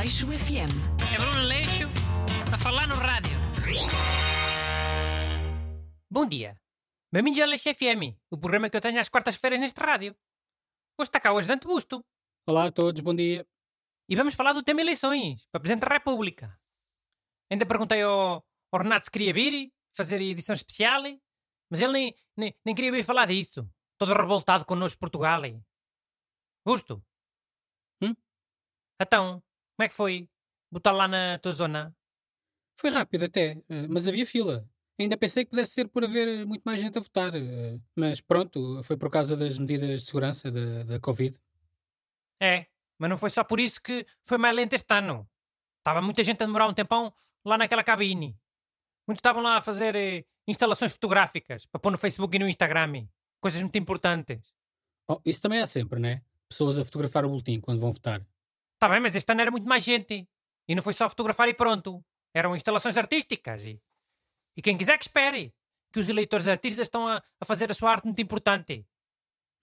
Aleixo FM. É Bruno Leixo a falar no rádio. Bom dia. Bem-vindos ao Leixo FM, o programa que eu tenho às quartas-feiras neste rádio. Hoje está cá o ajudante Busto. Olá a todos, bom dia. E vamos falar do tema eleições, para Presidente da República. Ainda perguntei ao, ao Renato se queria vir, fazer edição especial, mas ele nem, nem, nem queria vir falar disso. Todo revoltado connosco Portugal. Busto. Hum? Então, como é que foi? Botar lá na tua zona? Foi rápido até, eh, mas havia fila. Ainda pensei que pudesse ser por haver muito mais gente a votar, eh, mas pronto, foi por causa das medidas de segurança da, da Covid. É, mas não foi só por isso que foi mais lento este ano. Estava muita gente a demorar um tempão lá naquela cabine. Muitos estavam lá a fazer eh, instalações fotográficas para pôr no Facebook e no Instagram. Coisas muito importantes. Oh, isso também há sempre, né? Pessoas a fotografar o boletim quando vão votar. Está bem, mas este ano era muito mais gente. E não foi só fotografar e pronto. Eram instalações artísticas. E, e quem quiser que espere. Que os eleitores artistas estão a, a fazer a sua arte muito importante.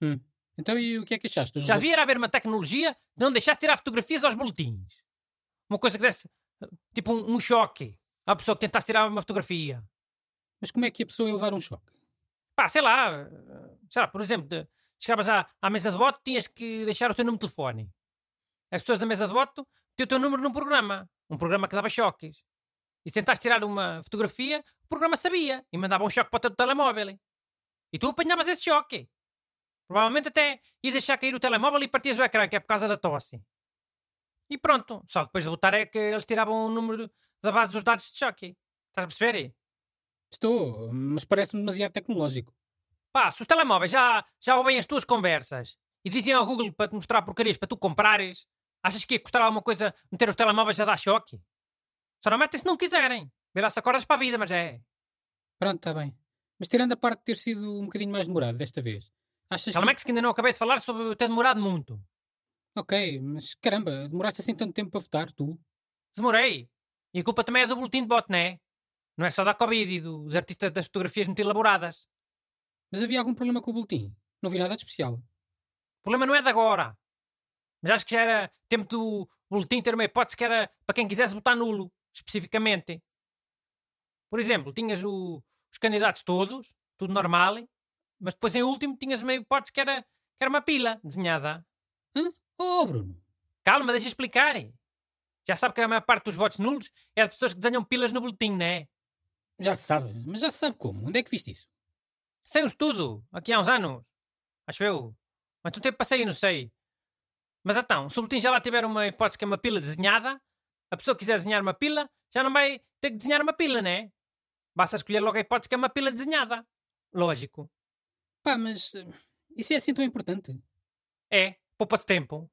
Hum. Então e o que é que achaste? Já devia haver uma tecnologia de não deixar de tirar fotografias aos boletins. Uma coisa que desse tipo um, um choque à pessoa que tentasse tirar uma fotografia. Mas como é que a pessoa ia levar um choque? Pá, sei lá, sei lá, por exemplo, chegavas à, à mesa de voto, tinhas que deixar o teu número de telefone. As pessoas da mesa de voto tinham o teu número num programa, um programa que dava choques. E se tentaste tirar uma fotografia, o programa sabia e mandava um choque para o teu telemóvel. E tu apanhavas esse choque. Provavelmente até ias deixar cair o telemóvel e partias o ecrã, que é por causa da tosse. E pronto, só depois de votar é que eles tiravam o número da base dos dados de choque. Estás a perceber? Estou, mas parece-me demasiado tecnológico. Pá, se os telemóveis já, já ouvem as tuas conversas e diziam ao Google para te mostrar porcarias para tu comprares, achas que ia custar alguma coisa meter os telemóveis a dar choque? Só não metem se não quiserem. Vê lá se acordas para a vida, mas é. Pronto, está bem. Mas tirando a parte de ter sido um bocadinho mais demorado desta vez, achas Calma é que ainda não acabei de falar sobre ter demorado muito. Ok, mas caramba, demoraste assim tanto tempo para votar, tu? Demorei. E a culpa também é do boletim de bote, não é? Não é só da Covid e dos artistas das fotografias muito elaboradas. Mas havia algum problema com o boletim? Não vi nada de especial. O problema não é de agora. Mas acho que já era tempo do boletim ter uma hipótese que era para quem quisesse votar nulo, especificamente. Por exemplo, tinhas o- os candidatos todos, tudo normal, mas depois em último tinhas uma hipótese que era, que era uma pila desenhada. Oh, Bruno! Calma, deixa explicar. Já sabe que a maior parte dos votos nulos é de pessoas que desenham pilas no boletim, não é? Já se sabe, mas já se sabe como. Onde é que viste isso? Sem um estudo, aqui há uns anos. Acho eu. Mas tu tempo passei, não sei. Mas então, se o boletim já lá tiver uma hipótese que é uma pila desenhada, a pessoa que quiser desenhar uma pila, já não vai ter que desenhar uma pila, né? Basta escolher logo a hipótese que é uma pila desenhada. Lógico. Pá, mas eh, isso é assim tão importante? É, poupa-se tempo.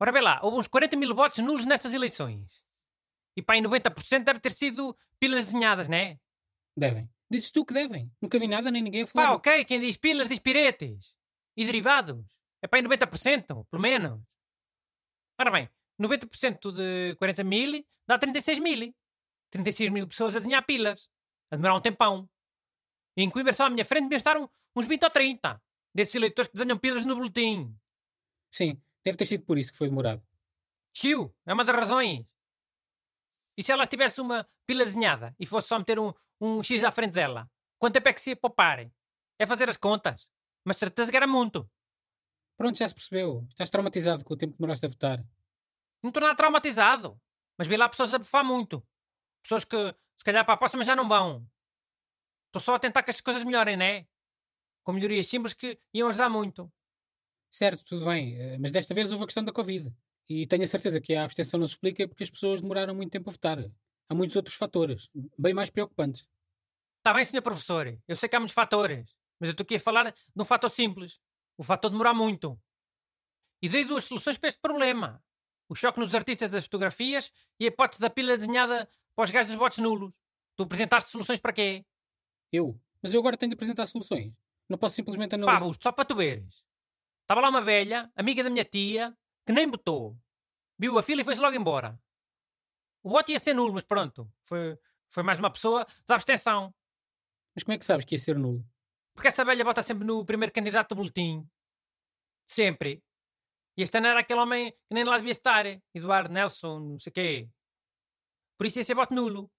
Ora bem lá, houve uns 40 mil votos nulos nessas eleições. E pá, em 90% deve ter sido pilas desenhadas, né? Devem. Dizes tu que devem. Nunca vi nada nem ninguém a Pá, falar. ok, quem diz pilas diz piretes. E derivados. É para aí 90%, pelo menos. Ora bem, 90% de 40 mil dá 36 mil. 36 mil pessoas a desenhar pilas. A demorar um tempão. E em Coimbra só à minha frente deviam estar uns 20 ou 30. Desses eleitores que desenham pilas no boletim. Sim, deve ter sido por isso que foi demorado. Chiu, é uma das razões. E se ela tivesse uma pila desenhada e fosse só meter um, um X à frente dela? Quanto tempo é que se ia poupar? É fazer as contas. Mas certeza que era muito. Pronto, já se percebeu. Estás traumatizado com o tempo que demoraste a votar. Não estou nada traumatizado. Mas vi lá pessoas a bufar muito. Pessoas que, se calhar, para a próxima já não vão. Estou só a tentar que as coisas melhorem, não é? Com melhorias simples que iam ajudar muito. Certo, tudo bem, eh, mas desta vez houve a questão da Covid. E tenho a certeza que a abstenção não se explica porque as pessoas demoraram muito tempo a votar. Há muitos outros fatores, bem mais preocupantes. Está bem, senhor professor. Eu sei que há muitos fatores. Mas eu estou aqui a falar de um fator simples. O fator de demorar muito. E dei duas soluções para este problema. O choque nos artistas das fotografias e a hipótese da pila desenhada para os gajos dos votos nulos. Tu apresentaste soluções para quê? Eu? Mas eu agora tenho de apresentar soluções. Não posso simplesmente Pá, analisar. Busto, só para tu veres. Estava lá uma velha, amiga da minha tia, que nem votou. Viu a fila e foi-se logo embora. O voto ia ser nulo, mas pronto. Foi, foi mais uma pessoa da abstenção. Mas como é que sabes que ia ser nulo? Porque essa velha vota sempre no primeiro candidato do boletim. Sempre. E este ano era aquele homem que nem lá devia estar. Eduardo Nelson, não sei quê. Por isso ia ser voto nulo.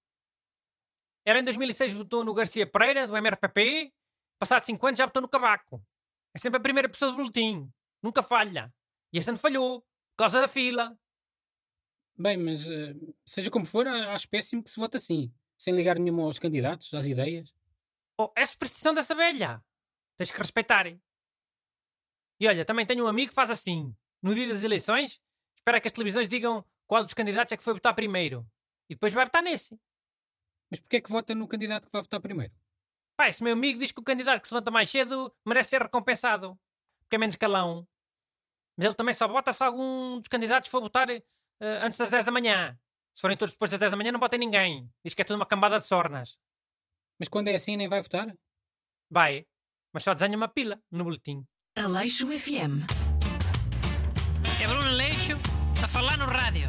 Era em 2006 votou no Garcia Pereira, do MRPP. Passado 5 anos já votou no Cavaco. É sempre a primeira pessoa do boletim. Nunca falha. E este ano falhou. Por causa da fila. Bem, mas eh, seja como for, acho péssimo que se vote assim, sem ligar nenhuma aos candidatos, às ideias. Oh, é superstição dessa velha. Tens que respeitar. E olha, também tenho um amigo que faz assim. No dia das eleições, espera que as televisões digam qual dos candidatos é que foi votar primeiro. E depois vai votar nesse. Mas porquê é que vota no candidato que vai votar primeiro? Pá, esse meu amigo diz que o candidato que se levanta mais cedo merece ser recompensado. Porque é menos calão. Mas ele também só vota se algum dos candidatos for votar eh, antes das 10 da manhã. Se forem todos depois das 10 da manhã, não votem ninguém. Diz que é tudo uma cambada de sornas. Mas quando é assim, nem vai votar? Vai. Mas só desenha uma pila no boletim. Aleixo FM. É Bruno Leixo a falar no rádio.